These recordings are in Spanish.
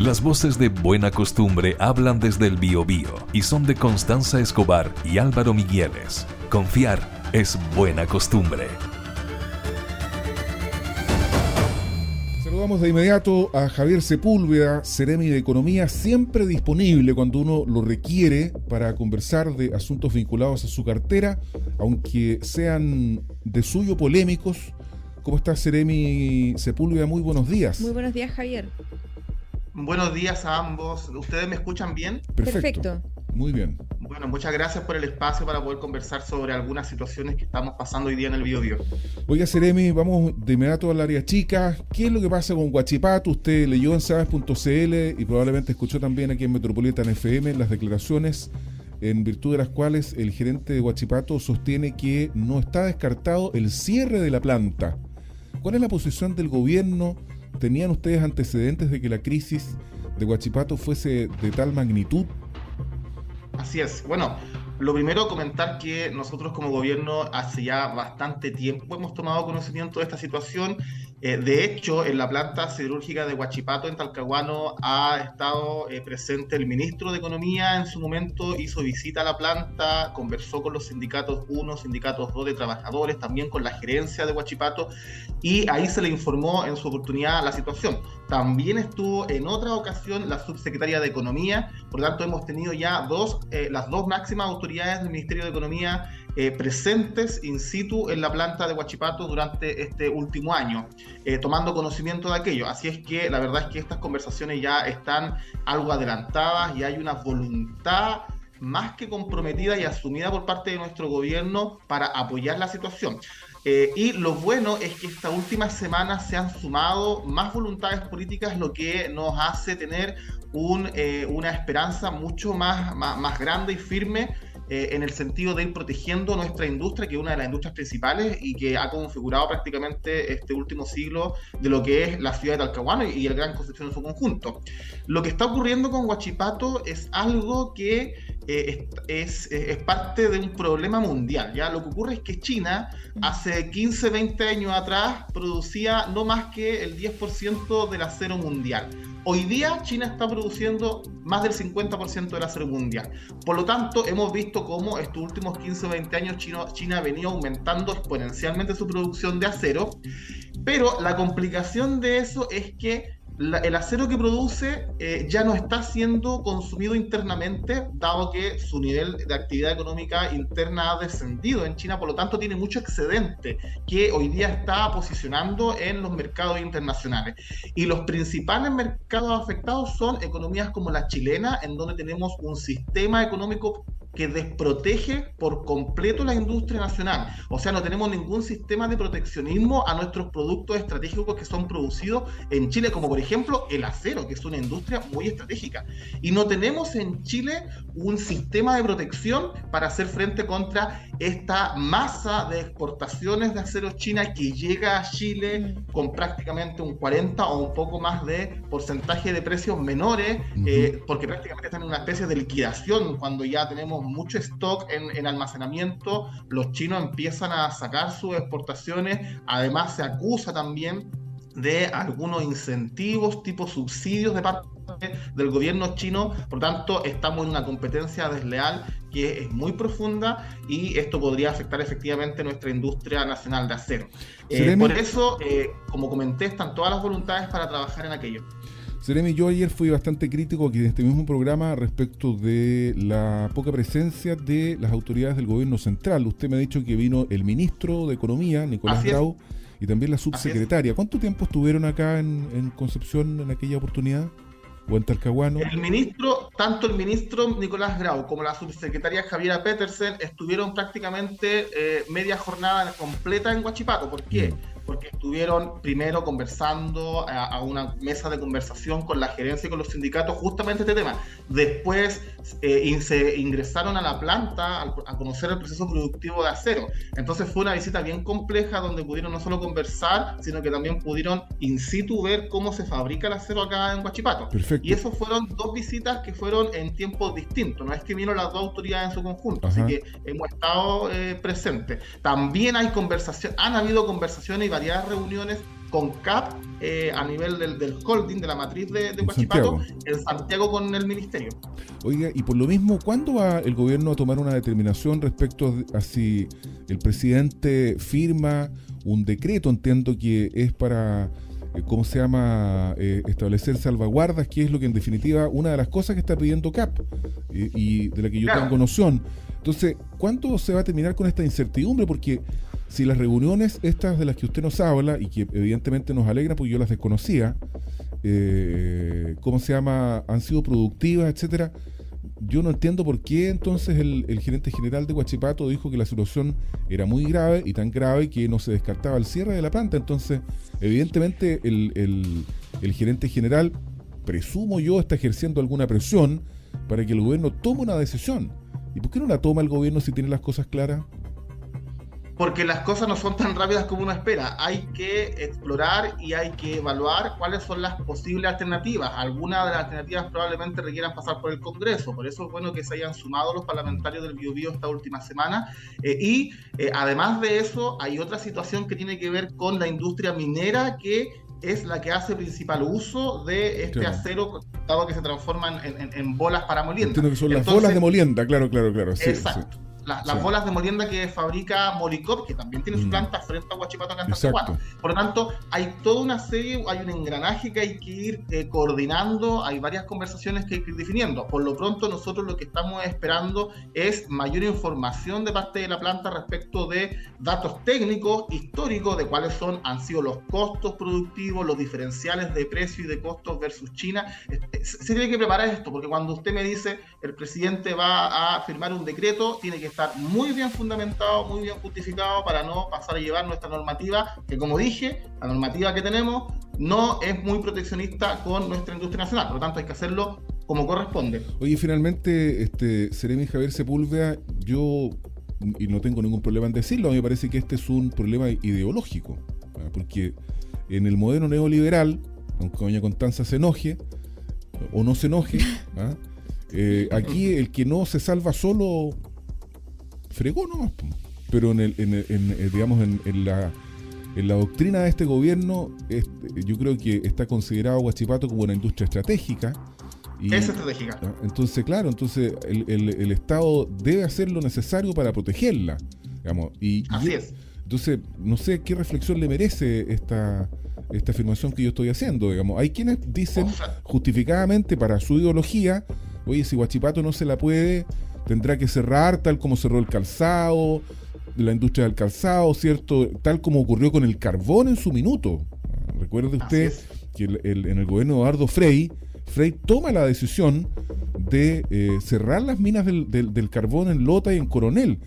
Las voces de Buena Costumbre hablan desde el Biobío y son de Constanza Escobar y Álvaro Migueles. Confiar es buena costumbre. Saludamos de inmediato a Javier Sepúlveda, Ceremi de Economía, siempre disponible cuando uno lo requiere para conversar de asuntos vinculados a su cartera, aunque sean de suyo polémicos. ¿Cómo está Ceremi Sepúlveda? Muy buenos días. Muy buenos días, Javier. Buenos días a ambos. ¿Ustedes me escuchan bien? Perfecto. Muy bien. Bueno, muchas gracias por el espacio para poder conversar sobre algunas situaciones que estamos pasando hoy día en el Biobío. Oiga, Seremi, vamos de inmediato al área chica. ¿Qué es lo que pasa con Guachipato? Usted leyó en sabes.cl y probablemente escuchó también aquí en Metropolitan FM las declaraciones en virtud de las cuales el gerente de Guachipato sostiene que no está descartado el cierre de la planta. ¿Cuál es la posición del gobierno? ¿Tenían ustedes antecedentes de que la crisis de Guachipato fuese de tal magnitud Así es. Bueno, lo primero, comentar que nosotros como gobierno hace ya bastante tiempo hemos tomado conocimiento de esta situación eh, de hecho, en la planta siderúrgica de Huachipato, en Talcahuano, ha estado eh, presente el ministro de Economía en su momento, hizo visita a la planta, conversó con los sindicatos 1, sindicatos 2 de trabajadores, también con la gerencia de Huachipato, y ahí se le informó en su oportunidad la situación. También estuvo en otra ocasión la subsecretaria de Economía, por lo tanto hemos tenido ya dos, eh, las dos máximas autoridades del Ministerio de Economía eh, presentes in situ en la planta de Huachipato durante este último año, eh, tomando conocimiento de aquello. Así es que la verdad es que estas conversaciones ya están algo adelantadas y hay una voluntad más que comprometida y asumida por parte de nuestro gobierno para apoyar la situación. Eh, y lo bueno es que esta última semana se han sumado más voluntades políticas, lo que nos hace tener un, una esperanza mucho más, más grande y firme eh, en el sentido de ir protegiendo nuestra industria, que es una de las industrias principales y que ha configurado prácticamente este último siglo de lo que es la ciudad de Talcahuano y el Gran Concepción en su conjunto. Lo que está ocurriendo con Huachipato es algo que eh, es, es, parte de un problema mundial. ¿ya? Lo que ocurre es que China hace 15, 20 años atrás producía no más que el 10% del acero mundial. Hoy día China está produciendo más del 50% del acero mundial. Por lo tanto, hemos visto cómo estos últimos 15 o 20 años China, China venido aumentando exponencialmente su producción de acero. Pero la complicación de eso es que el acero que produce eh, ya no está siendo consumido internamente, dado que su nivel de actividad económica interna ha descendido en China, por lo tanto tiene mucho excedente que hoy día está posicionando en los mercados internacionales. Y los principales mercados afectados son economías como la chilena, en donde tenemos un sistema económico que desprotege por completo la industria nacional. O sea, no tenemos ningún sistema de proteccionismo a nuestros productos estratégicos que son producidos en Chile, como por ejemplo el acero, que es una industria muy estratégica. Y no tenemos en Chile un sistema de protección para hacer frente contra esta masa de exportaciones de acero china que llega a Chile con prácticamente un 40 o un poco más de porcentaje de precios menores, eh, porque prácticamente están en una especie de liquidación cuando ya tenemos mucho stock en, almacenamiento, los chinos empiezan a sacar sus exportaciones, además se acusa también de algunos incentivos tipo subsidios de parte del gobierno chino, por tanto estamos en una competencia desleal que es muy profunda y esto podría afectar efectivamente nuestra industria nacional de acero. Eh, por eso, eh, como comenté, están todas las voluntades para trabajar en aquello. Seremi, yo ayer fui bastante crítico aquí en este mismo programa respecto de la poca presencia de las autoridades del gobierno central. Usted me ha dicho que vino el ministro de Economía, Nicolás Grau, y también la subsecretaria. ¿Cuánto tiempo estuvieron acá en, Concepción en aquella oportunidad? ¿O en Talcahuano? El ministro, tanto el ministro Nicolás Grau como la subsecretaria Javiera Petersen estuvieron prácticamente eh, media jornada completa en Huachipato. ¿Por qué? Porque estuvieron primero conversando a, una mesa de conversación con la gerencia y con los sindicatos justamente este tema. Después eh, se ingresaron a la planta a, conocer el proceso productivo de acero. Entonces fue una visita bien compleja donde pudieron no solo conversar, sino que también pudieron in situ ver cómo se fabrica el acero acá en Huachipato. Y eso fueron dos visitas que fueron en tiempos distintos. No es que vino las dos autoridades en su conjunto, así que hemos estado eh, presentes. También hay conversación, han habido conversaciones y varias reuniones con CAP eh, a nivel del, holding, de la matriz de, de Huachipato, en Santiago con el ministerio. Oiga, y por lo mismo, ¿cuándo va el gobierno a tomar una determinación respecto a si el presidente firma un decreto, entiendo que es para eh, ¿cómo se llama? Eh, establecer salvaguardas, que es lo que en definitiva una de las cosas que está pidiendo CAP y de la que yo tengo noción. Entonces, ¿cuándo se va a terminar con esta incertidumbre? Porque si las reuniones estas de las que usted nos habla y que evidentemente nos alegra porque yo las desconocía, eh, ¿cómo se llama? Han sido productivas, etcétera. Yo no entiendo por qué entonces el, gerente general de Huachipato dijo que la situación era muy grave y tan grave que no se descartaba el cierre de la planta. Entonces, evidentemente el, el gerente general, presumo yo, está ejerciendo alguna presión para que el gobierno tome una decisión. ¿Y por qué no la toma el gobierno si tiene las cosas claras? Porque las cosas no son tan rápidas como uno espera. Hay que explorar y hay que evaluar cuáles son las posibles alternativas. Algunas de las alternativas probablemente requieran pasar por el Congreso, por eso es bueno que se hayan sumado los parlamentarios del Biobío esta última semana. Eh, y eh, además de eso, hay otra situación que tiene que ver con la industria minera que es la que hace principal uso de este acero dado que se transforman en, bolas para molienda. Entiendo que son las bolas de molienda, claro, claro, claro. exacto las bolas de molienda que fabrica Moricop, que también tiene su mm. planta frente a Huachipato en Por lo tanto, hay toda una serie, hay un engranaje que hay que ir eh, coordinando, hay varias conversaciones que hay que ir definiendo. Por lo pronto, nosotros lo que estamos esperando es mayor información de parte de la planta respecto de datos técnicos, históricos, de cuáles son, han sido los costos productivos, los diferenciales de precio y de costos versus China. Se tiene que preparar esto, porque cuando usted me dice el presidente va a firmar un decreto, tiene que estar muy bien fundamentado, muy bien justificado para no pasar a llevar nuestra normativa, que como dije, la normativa que tenemos no es muy proteccionista con nuestra industria nacional, por lo tanto hay que hacerlo como corresponde. Oye, finalmente, este, Seremi Javier Sepúlveda, yo, y no tengo ningún problema en decirlo, a mí me parece que este es un problema ideológico, porque en el modelo neoliberal, aunque doña Constanza se enoje, o no se enoje, eh, aquí el que no se salva solo fregó nomás. Pero en, el, en, eh, digamos, en, la, en la doctrina de este gobierno, yo creo que está considerado Huachipato como una industria estratégica. Y, es estratégica. Entonces, claro, entonces el, el, Estado debe hacer lo necesario para protegerla. Digamos, y, Así es. Entonces, no sé qué reflexión le merece esta, esta afirmación que yo estoy haciendo. Digamos, hay quienes dicen justificadamente para su ideología, oye, si Huachipato no se la puede tendrá que cerrar tal como cerró el calzado, la industria del calzado, ¿cierto? Tal como ocurrió con el carbón en su minuto. Recuerde usted que en el gobierno de Eduardo Frey, Frey toma la decisión de eh, cerrar las minas del, del, carbón en Lota y en Coronel.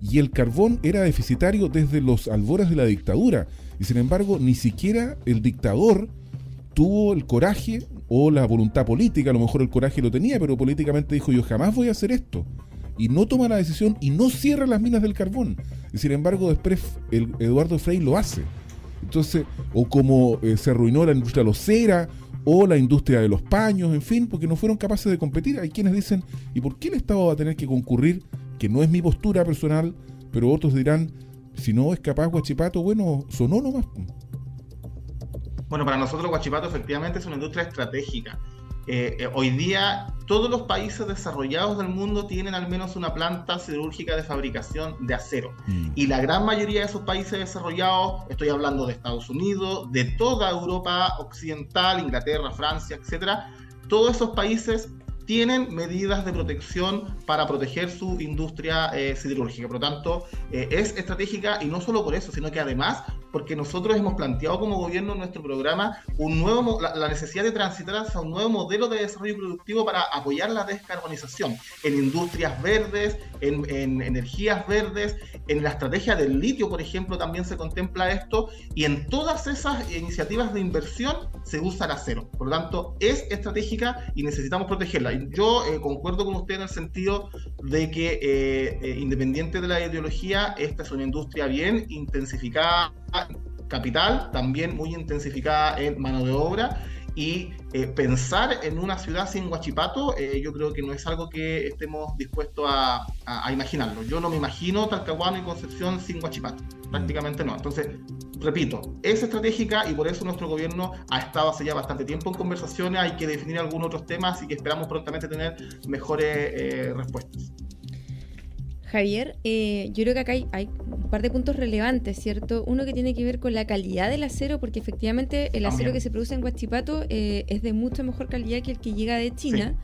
Y el carbón era deficitario desde los albores de la dictadura. Y sin embargo, ni siquiera el dictador tuvo el coraje o la voluntad política, a lo mejor el coraje lo tenía, pero políticamente dijo yo jamás voy a hacer esto. Y no toma la decisión y no cierra las minas del carbón. Y sin embargo después el Eduardo Frey lo hace. Entonces, o como eh, se arruinó la industria locera o la industria de los paños, en fin, porque no fueron capaces de competir. Hay quienes dicen, ¿y por qué el Estado va a tener que concurrir? Que no es mi postura personal, pero otros dirán, si no es capaz Guachipato, bueno, sonó nomás. Bueno, para nosotros Guachipato efectivamente es una industria estratégica. Eh, eh, hoy día todos los países desarrollados del mundo tienen al menos una planta siderúrgica de fabricación de acero. Mm. Y la gran mayoría de esos países desarrollados, estoy hablando de Estados Unidos, de toda Europa occidental, Inglaterra, Francia, etcétera, todos esos países tienen medidas de protección para proteger su industria eh, siderúrgica. Por lo tanto, es estratégica y no solo por eso, sino que además porque nosotros hemos planteado como gobierno en nuestro programa un nuevo, la, necesidad de transitar hacia un nuevo modelo de desarrollo productivo para apoyar la descarbonización en industrias verdes, en, en, energías verdes, en la estrategia del litio, por ejemplo, también se contempla esto, y en todas esas iniciativas de inversión se usa el acero. Por lo tanto, es estratégica y necesitamos protegerla. Yo eh, concuerdo con usted en el sentido de que, eh, eh, independiente de la ideología, esta es una industria bien intensificada capital, también muy intensificada en mano de obra. Y eh, pensar en una ciudad sin Huachipato, eh, yo creo que no es algo que estemos dispuestos a, imaginarlo. Yo no me imagino Talcahuano y Concepción sin Huachipato, prácticamente no. Entonces, repito, es estratégica y por eso nuestro gobierno ha estado hace ya bastante tiempo en conversaciones, hay que definir algunos otros temas y que esperamos prontamente tener mejores eh, respuestas. Javier, eh, yo creo que acá hay, un par de puntos relevantes, ¿cierto? Uno que tiene que ver con la calidad del acero, porque efectivamente el acero que se produce en Huachipato eh, es de mucha mejor calidad que el que llega de China.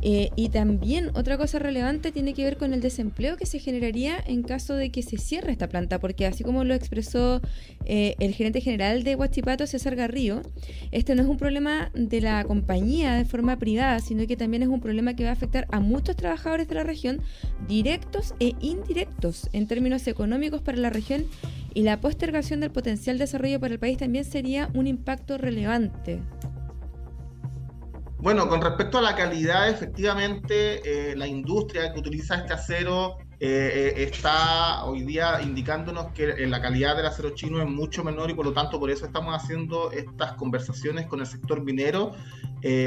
Eh, y también otra cosa relevante tiene que ver con el desempleo que se generaría en caso de que se cierre esta planta, porque así como lo expresó eh, el gerente general de Huachipato, César Garrío, este no es un problema de la compañía de forma privada, sino que también es un problema que va a afectar a muchos trabajadores de la región, directos e indirectos en términos económicos para la región y la postergación del potencial desarrollo para el país también sería un impacto relevante. Bueno, con respecto a la calidad, efectivamente, eh, la industria que utiliza este acero eh, eh, está hoy día indicándonos que la calidad del acero chino es mucho menor y por lo tanto por eso estamos haciendo estas conversaciones con el sector minero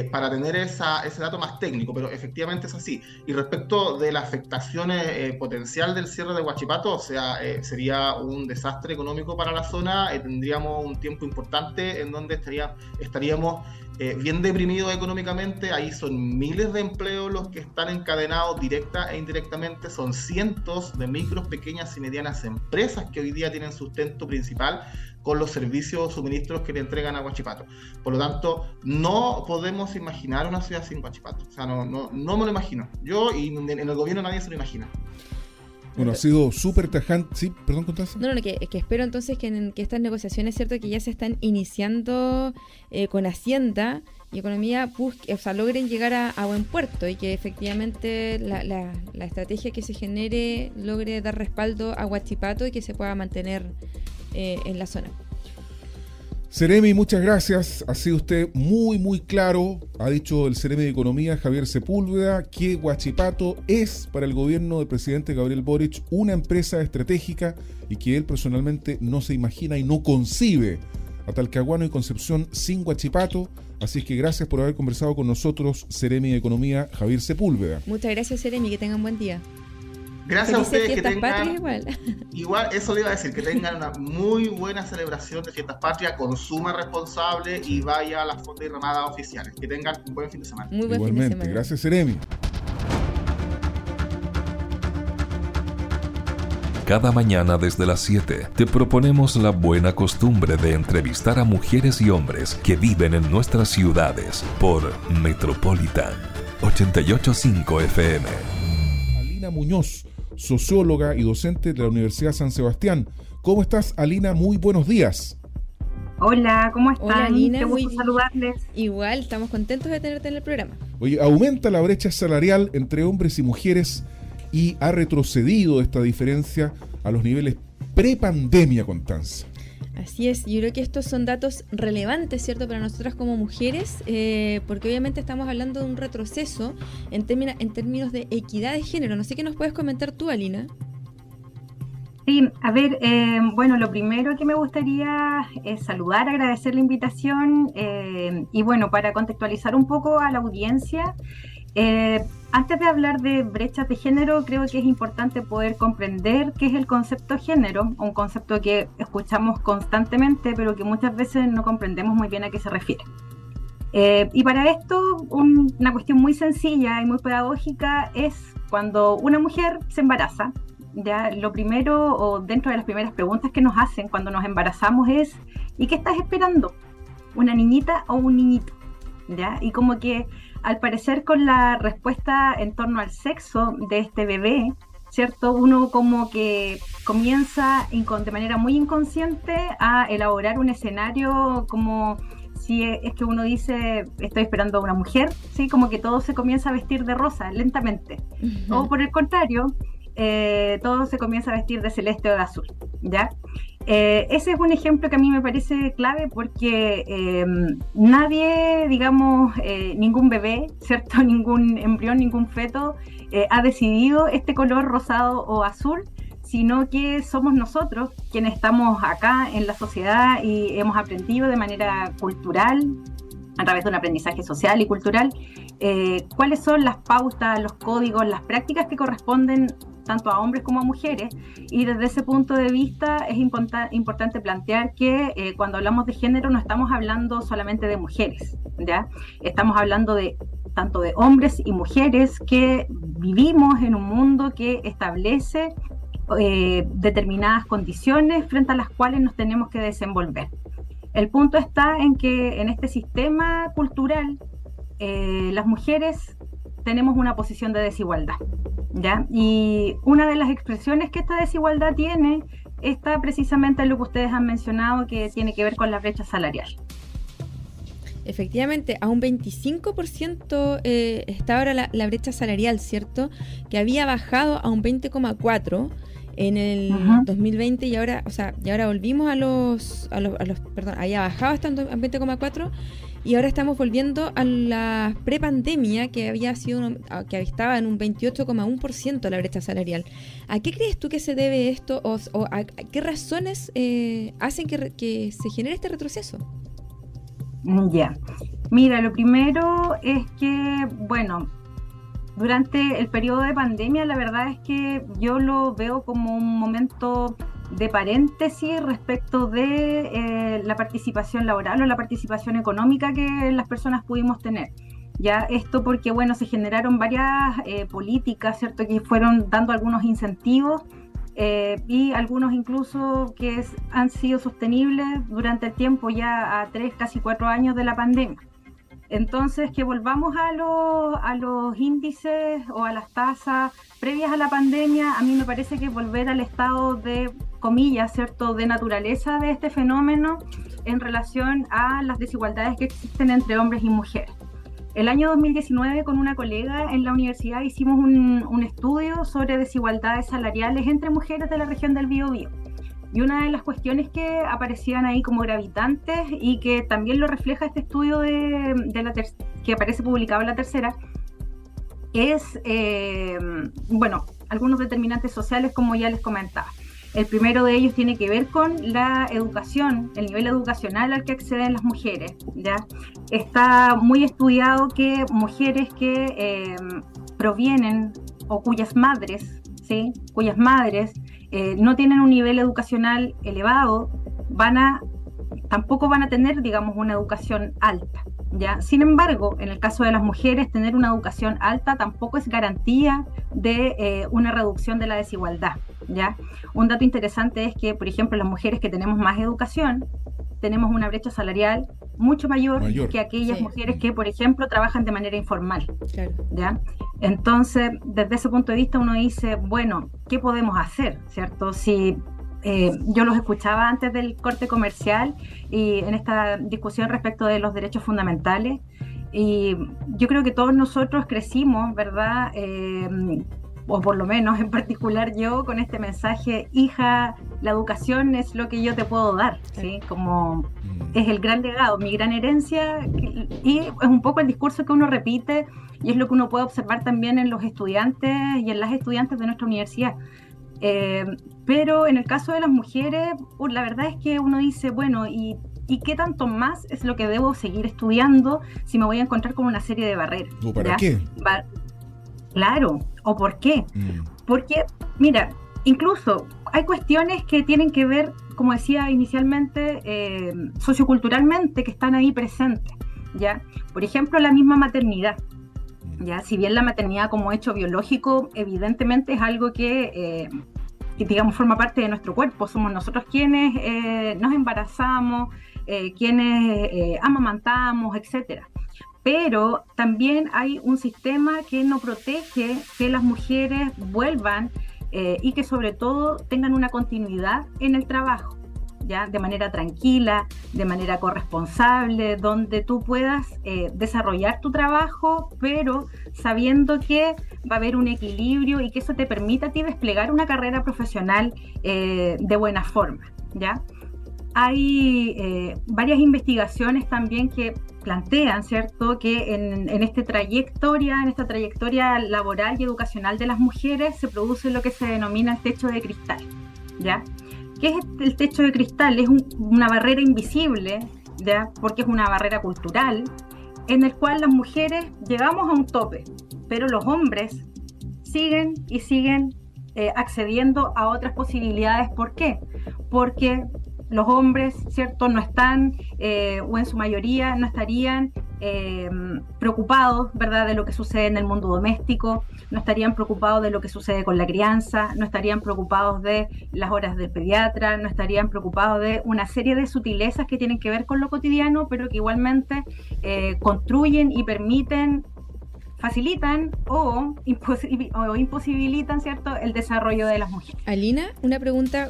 para tener esa, ese dato más técnico, pero efectivamente es así. Y respecto de la afectación potencial del cierre de Huachipato, o sea, sería un desastre económico para la zona, tendríamos un tiempo importante en donde estaría, estaríamos eh, bien deprimidos económicamente, ahí son miles de empleos los que están encadenados directa e indirectamente, son cientos de micros, pequeñas y medianas empresas que hoy día tienen sustento principal con los servicios o suministros que le entregan a Huachipato. Por lo tanto, no podemos imaginar una ciudad sin Huachipato. O sea, no, no, no me lo imagino. Yo y en el gobierno nadie se lo imagina. Bueno, ha sido súper tajante. Sí, perdón, contaste. No, no, que, espero entonces que, que, estas negociaciones, cierto, que ya se están iniciando eh, con Hacienda y Economía, o sea, logren llegar a, buen puerto y que efectivamente la, la, la, estrategia que se genere logre dar respaldo a Huachipato y que se pueda mantener eh, en la zona. Ceremi, muchas gracias. Ha sido usted muy, muy claro. Ha dicho el Ceremi de Economía, Javier Sepúlveda, que Huachipato es para el gobierno del presidente Gabriel Boric una empresa estratégica y que él personalmente no se imagina y no concibe a Talcahuano y Concepción sin Huachipato. Así que gracias por haber conversado con nosotros, Ceremi de Economía, Javier Sepúlveda. Muchas gracias, Ceremi. Que tengan buen día. Gracias a ustedes que tengan. Igual. igual, eso le iba a decir, que tengan una muy buena celebración de fiestas patrias, consuma responsable y vaya a las fondas y ramadas oficiales. Que tengan un buen fin de semana. Muy buen Igualmente, fin de semana. gracias, Seremi. Cada mañana desde las 7 te proponemos la buena costumbre de entrevistar a mujeres y hombres que viven en nuestras ciudades por Metropolitan 885 FM. Alina Muñoz socióloga y docente de la Universidad San Sebastián. ¿Cómo estás, Alina? Muy buenos días. Hola, ¿cómo están? Hola, Alina. Qué gusto saludarles. Igual, estamos contentos de tenerte en el programa. Oye, aumenta la brecha salarial entre hombres y mujeres y ha retrocedido esta diferencia a los niveles pre-pandemia, Constanza. Así es, yo creo que estos son datos relevantes, ¿cierto?, para nosotras como mujeres, eh, porque obviamente estamos hablando de un retroceso en, en términos de equidad de género. No sé qué nos puedes comentar tú, Alina. Sí, a ver, eh, bueno, lo primero que me gustaría es saludar, agradecer la invitación eh, y bueno, para contextualizar un poco a la audiencia, eh, antes de hablar de brechas de género, creo que es importante poder comprender qué es el concepto género, un concepto que escuchamos constantemente, pero que muchas veces no comprendemos muy bien a qué se refiere. Eh, y para esto, una cuestión muy sencilla y muy pedagógica es cuando una mujer se embaraza, lo primero o dentro de las primeras preguntas que nos hacen cuando nos embarazamos es ¿y qué estás esperando? ¿Una niñita o un niñito? ¿Ya? Y como que al parecer con la respuesta en torno al sexo de este bebé, ¿cierto? Uno como que comienza de manera muy inconsciente a elaborar un escenario como si es que uno dice estoy esperando a una mujer, ¿sí? Como que todo se comienza a vestir de rosa lentamente. O por el contrario, eh, todo se comienza a vestir de celeste o de azul, ¿ya? Eh, ese es un ejemplo que a mí me parece clave porque em, nadie, digamos, eh, ningún bebé, ¿cierto? Ningún embrión, ningún feto ha decidido este color rosado o azul, sino que somos nosotros quienes estamos acá en la sociedad y hemos aprendido de manera cultural, a través de un aprendizaje social y cultural, cuáles son las pautas, los códigos, las prácticas que corresponden tanto a hombres como a mujeres, y desde ese punto de vista es importante plantear que eh, cuando hablamos de género no estamos hablando solamente de mujeres, ¿ya? Estamos hablando de tanto de hombres y mujeres que vivimos en un mundo que establece eh, determinadas condiciones frente a las cuales nos tenemos que desenvolver. El punto está en que en este sistema cultural eh, las mujeres tenemos una posición de desigualdad. ¿ya? Y una de las expresiones que esta desigualdad tiene está precisamente en lo que ustedes han mencionado, que tiene que ver con la brecha salarial. Efectivamente, a un 25% eh, está ahora la, brecha salarial, ¿cierto? Que había bajado a un 20,4% en el 2020 y ahora, o sea, y ahora volvimos a los, a los, a los perdón, había bajado hasta un 20,4% y ahora estamos volviendo a la prepandemia que había sido que estaba en un 28,1% la brecha salarial. ¿A qué crees tú que se debe esto o, a, qué razones eh, hacen que, se genere este retroceso? Ya. Mira, lo primero es que, bueno, durante el periodo de pandemia, la verdad es que yo lo veo como un momento de paréntesis respecto de eh, la participación laboral o la participación económica que las personas pudimos tener. Ya esto porque, bueno, se generaron varias eh, políticas, ¿cierto?, que fueron dando algunos incentivos eh, y algunos incluso que han sido sostenibles durante el tiempo ya a tres, casi cuatro años de la pandemia. Entonces, que volvamos a, a los índices o a las tasas previas a la pandemia, a mí me parece que volver al estado de comillas, ¿cierto?, de naturaleza de este fenómeno en relación a las desigualdades que existen entre hombres y mujeres. El año 2019 con una colega en la universidad hicimos un, estudio sobre desigualdades salariales entre mujeres de la región del Biobío. Y una de las cuestiones que aparecían ahí como gravitantes y que también lo refleja este estudio de, la que aparece publicado en la tercera, es, eh, bueno, algunos determinantes sociales como ya les comentaba. El primero de ellos tiene que ver con la educación, el nivel educacional al que acceden las mujeres. ¿ya? Está muy estudiado que mujeres que eh, provienen o cuyas madres, ¿sí? cuyas madres eh, no tienen un nivel educacional elevado, van a, tampoco van a tener, digamos, una educación alta. ¿ya? Sin embargo, en el caso de las mujeres, tener una educación alta tampoco es garantía de eh, una reducción de la desigualdad. ¿ya? Un dato interesante es que, por ejemplo, las mujeres que tenemos más educación, tenemos una brecha salarial mucho mayor, que aquellas mujeres que, por ejemplo, trabajan de manera informal. ¿ya? Entonces, desde ese punto de vista uno dice, bueno, ¿qué podemos hacer? ¿Cierto? Si eh, yo los escuchaba antes del corte comercial y en esta discusión respecto de los derechos fundamentales, y yo creo que todos nosotros crecimos, ¿verdad? Eh, o por lo menos en particular yo, con este mensaje, hija, la educación es lo que yo te puedo dar, ¿sí? Como mm. es el gran legado, mi gran herencia, y es un poco el discurso que uno repite y es lo que uno puede observar también en los estudiantes y en las estudiantes de nuestra universidad. Eh, pero en el caso de las mujeres, la verdad es que uno dice, bueno, ¿y, ¿y qué tanto más es lo que debo seguir estudiando si me voy a encontrar con una serie de barreras? ¿O para qué? Claro, ¿o por qué? Mm. Porque, mira, incluso hay cuestiones que tienen que ver, como decía inicialmente, eh, socioculturalmente, que están ahí presentes, ¿ya? Por ejemplo, la misma maternidad. ¿ya? Si bien la maternidad como hecho biológico, evidentemente es algo que, eh, digamos, forma parte de nuestro cuerpo. Somos nosotros quienes eh, nos embarazamos, quienes amamantamos, etcétera pero también hay un sistema que no protege que las mujeres vuelvan eh, y que sobre todo tengan una continuidad en el trabajo, ya de manera tranquila, de manera corresponsable, donde tú puedas eh, desarrollar tu trabajo, pero sabiendo que va a haber un equilibrio y que eso te permita a ti desplegar una carrera profesional eh, de buena forma, ya. Hay varias investigaciones también que plantean, ¿cierto?, que en, esta trayectoria, en esta trayectoria laboral y educacional de las mujeres se produce lo que se denomina el techo de cristal, ¿ya? ¿Qué es el techo de cristal? Es una barrera invisible, ¿ya? Porque es una barrera cultural, en el cual las mujeres llegamos a un tope, pero los hombres siguen y siguen eh, accediendo a otras posibilidades. ¿Por qué? Porque los hombres, ¿cierto?, no están, eh, o en su mayoría no estarían eh, preocupados, ¿verdad?, de lo que sucede en el mundo doméstico, no estarían preocupados de lo que sucede con la crianza, no estarían preocupados de las horas del pediatra, no estarían preocupados de una serie de sutilezas que tienen que ver con lo cotidiano, pero que igualmente eh, construyen y permiten facilitan o, imposibilitan ¿cierto? el desarrollo de las mujeres. Alina, una pregunta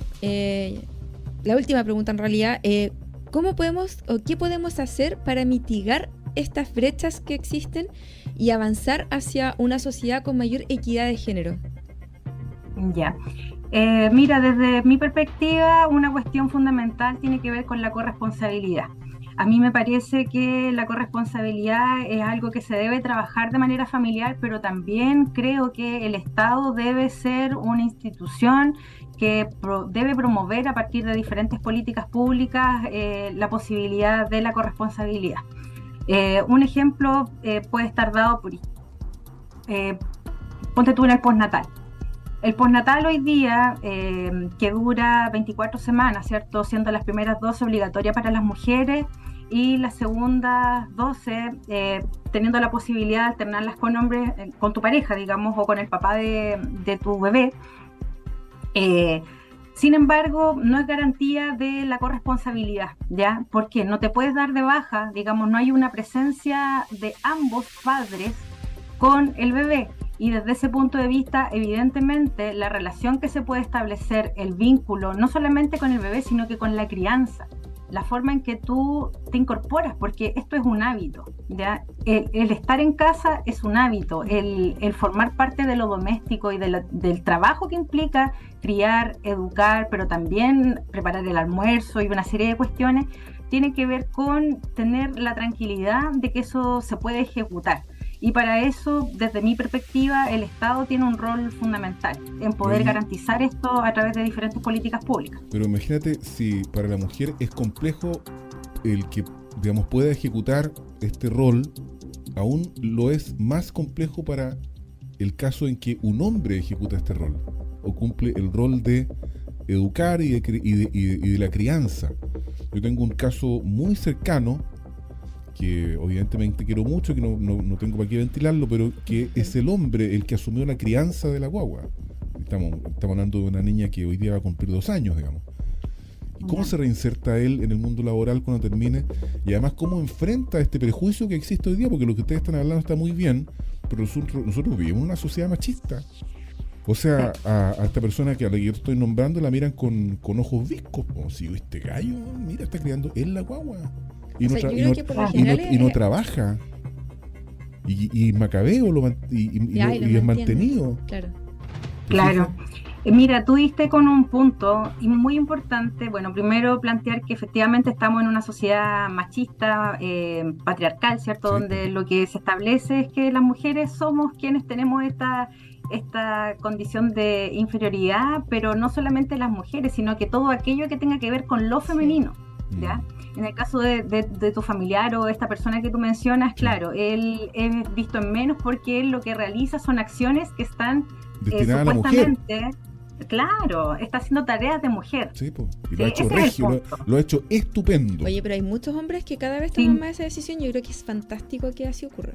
la última pregunta en realidad, eh, ¿cómo podemos o qué podemos hacer para mitigar estas brechas que existen y avanzar hacia una sociedad con mayor equidad de género? Ya. Eh, mira, desde mi perspectiva, una cuestión fundamental tiene que ver con la corresponsabilidad. A mí me parece que la corresponsabilidad es algo que se debe trabajar de manera familiar, pero también creo que el Estado debe ser una institución que debe promover a partir de diferentes políticas públicas eh, la posibilidad de la corresponsabilidad. Eh, un ejemplo eh, puede estar dado por... ponte tú en el postnatal. El postnatal hoy día, que dura 24 semanas, ¿cierto? Siendo las primeras 12 obligatorias para las mujeres y las segundas 12 teniendo la posibilidad de alternarlas con hombres, con tu pareja, digamos, o con el papá de, de tu bebé. Eh, sin embargo, no es garantía de la corresponsabilidad, ¿ya? Porque no te puedes dar de baja, digamos, no hay una presencia de ambos padres con el bebé. Y desde ese punto de vista, evidentemente, la relación que se puede establecer, el vínculo, no solamente con el bebé, sino que con la crianza, la forma en que tú te incorporas, porque esto es un hábito. ¿ya? El, estar en casa es un hábito, el, formar parte de lo doméstico y del trabajo que implica criar, educar, pero también preparar el almuerzo y una serie de cuestiones, tiene que ver con tener la tranquilidad de que eso se puede ejecutar. Y para eso, desde mi perspectiva, el Estado tiene un rol fundamental en poder garantizar esto a través de diferentes políticas públicas. Pero imagínate si para la mujer es complejo el que, digamos, pueda ejecutar este rol, aún lo es más complejo para el caso en que un hombre ejecuta este rol o cumple el rol de educar y de, y de la crianza. Yo tengo un caso muy cercano que obviamente quiero mucho, que no, no, tengo para qué ventilarlo, pero que es el hombre el que asumió la crianza de la guagua. Estamos, estamos hablando de una niña que hoy día va a cumplir dos años, digamos. ¿Y cómo se reinserta él en el mundo laboral cuando termine? Y además, ¿cómo enfrenta este prejuicio que existe hoy día? Porque lo que ustedes están hablando está muy bien, pero nosotros, nosotros vivimos en una sociedad machista. O sea, a, esta persona que a la que yo estoy nombrando la miran con, con ojos viscos. Como si este gallo, mira, está criando él la guagua y, no, y, no, trabaja. Y, y Macabeo lo, y, es mantenido. Claro. Claro. Mira, tú diste con un punto y muy importante. Bueno, primero plantear que efectivamente estamos en una sociedad machista, eh, patriarcal, ¿cierto? Donde lo que se establece es que las mujeres somos quienes tenemos esta, esta condición de inferioridad, pero no solamente las mujeres, sino que todo aquello que tenga que ver con lo femenino. ¿Ya? Mm. En el caso de, tu familiar o esta persona que tú mencionas, claro, él es visto en menos porque él lo que realiza son acciones que están eh, supuestamente... Claro, está haciendo tareas de mujer. Sí, y lo ha hecho regio, lo, ha hecho estupendo. Oye, pero hay muchos hombres que cada vez toman más esa decisión. Yo creo que es fantástico que así ocurra.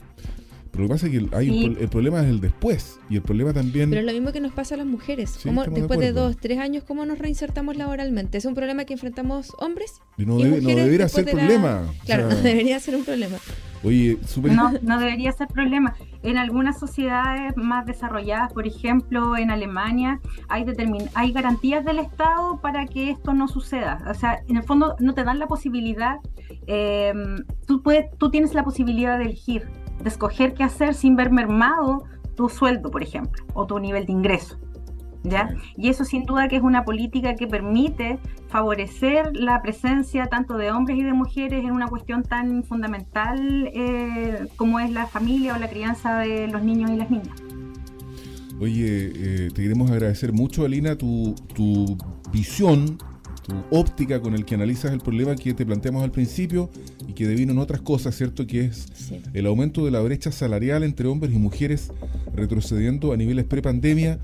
Pero lo que pasa es que hay el problema es el después. Y el problema también. Pero es lo mismo que nos pasa a las mujeres. después de, dos, tres años, ¿cómo nos reinsertamos laboralmente? ¿Es un problema que enfrentamos hombres? Y no, debería ser problema. Claro, no debería ser un problema. Oye, No, no debería ser problema. En algunas sociedades más desarrolladas, por ejemplo, en Alemania, hay, hay garantías del Estado para que esto no suceda. O sea, en el fondo no te dan la posibilidad, eh, tú, puedes, tú tienes la posibilidad de elegir de escoger qué hacer sin ver mermado tu sueldo, por ejemplo, o tu nivel de ingreso. ¿Ya? Y eso sin duda que es una política que permite favorecer la presencia tanto de hombres y de mujeres en una cuestión tan fundamental eh, como es la familia o la crianza de los niños y las niñas. Oye, eh, te queremos agradecer mucho, Alina, tu, tu visión óptica con el que analizas el problema que te planteamos al principio y que devino en otras cosas, ¿cierto? Que es el aumento de la brecha salarial entre hombres y mujeres retrocediendo a niveles prepandemia.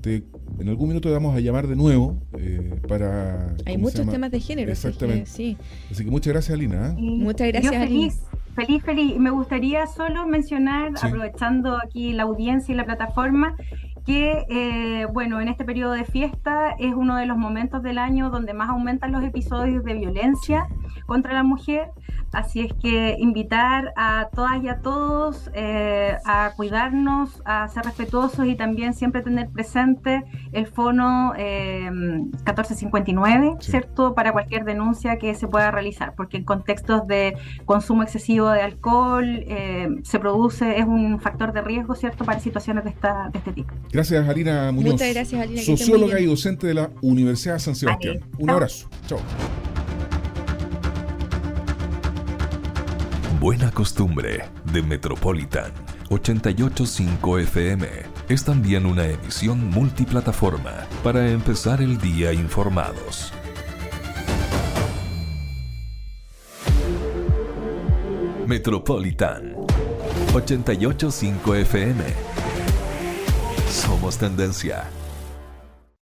Te En algún minuto vamos a llamar de nuevo eh, para... Hay muchos temas de género. Exactamente. sí. Así que muchas gracias, Alina. ¿eh? Muchas gracias, feliz, Feliz, feliz. Me gustaría solo mencionar, aprovechando aquí la audiencia y la plataforma, que, eh, bueno, en este periodo de fiesta es uno de los momentos del año donde más aumentan los episodios de violencia contra la mujer. Así es que invitar a todas y a todos eh, a cuidarnos, a ser respetuosos y también siempre tener presente el fono 1459, eh, ¿cierto? Para cualquier denuncia que se pueda realizar, porque en contextos de consumo excesivo de alcohol se produce, es un factor de riesgo, ¿cierto? Para situaciones de, esta, de este tipo. Gracias, Alina Muñoz. Muchas gracias, Alina. Socióloga y docente de la Universidad de San Sebastián. Un abrazo. Chao. Buena costumbre de Metropolitan 885 FM es también una emisión multiplataforma para empezar el día informados. Metropolitan 885 FM somos tendencia.